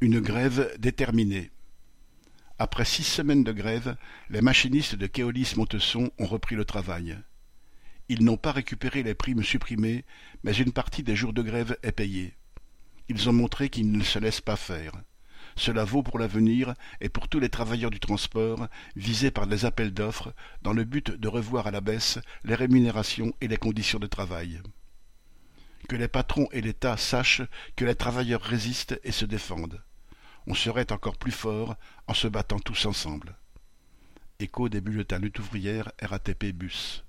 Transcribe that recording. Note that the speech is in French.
Une grève déterminée. Après six semaines de grève, les machinistes de Keolis Montesson ont repris le travail. Ils n'ont pas récupéré les primes supprimées, mais une partie des jours de grève est payée. Ils ont montré qu'ils ne se laissent pas faire. Cela vaut pour l'avenir et pour tous les travailleurs du transport visés par les appels d'offres dans le but de revoir à la baisse les rémunérations et les conditions de travail. Que les patrons et l'État sachent que les travailleurs résistent et se défendent on serait encore plus fort en se battant tous ensemble. Écho des bulletins lutte ouvrière RATP Bus.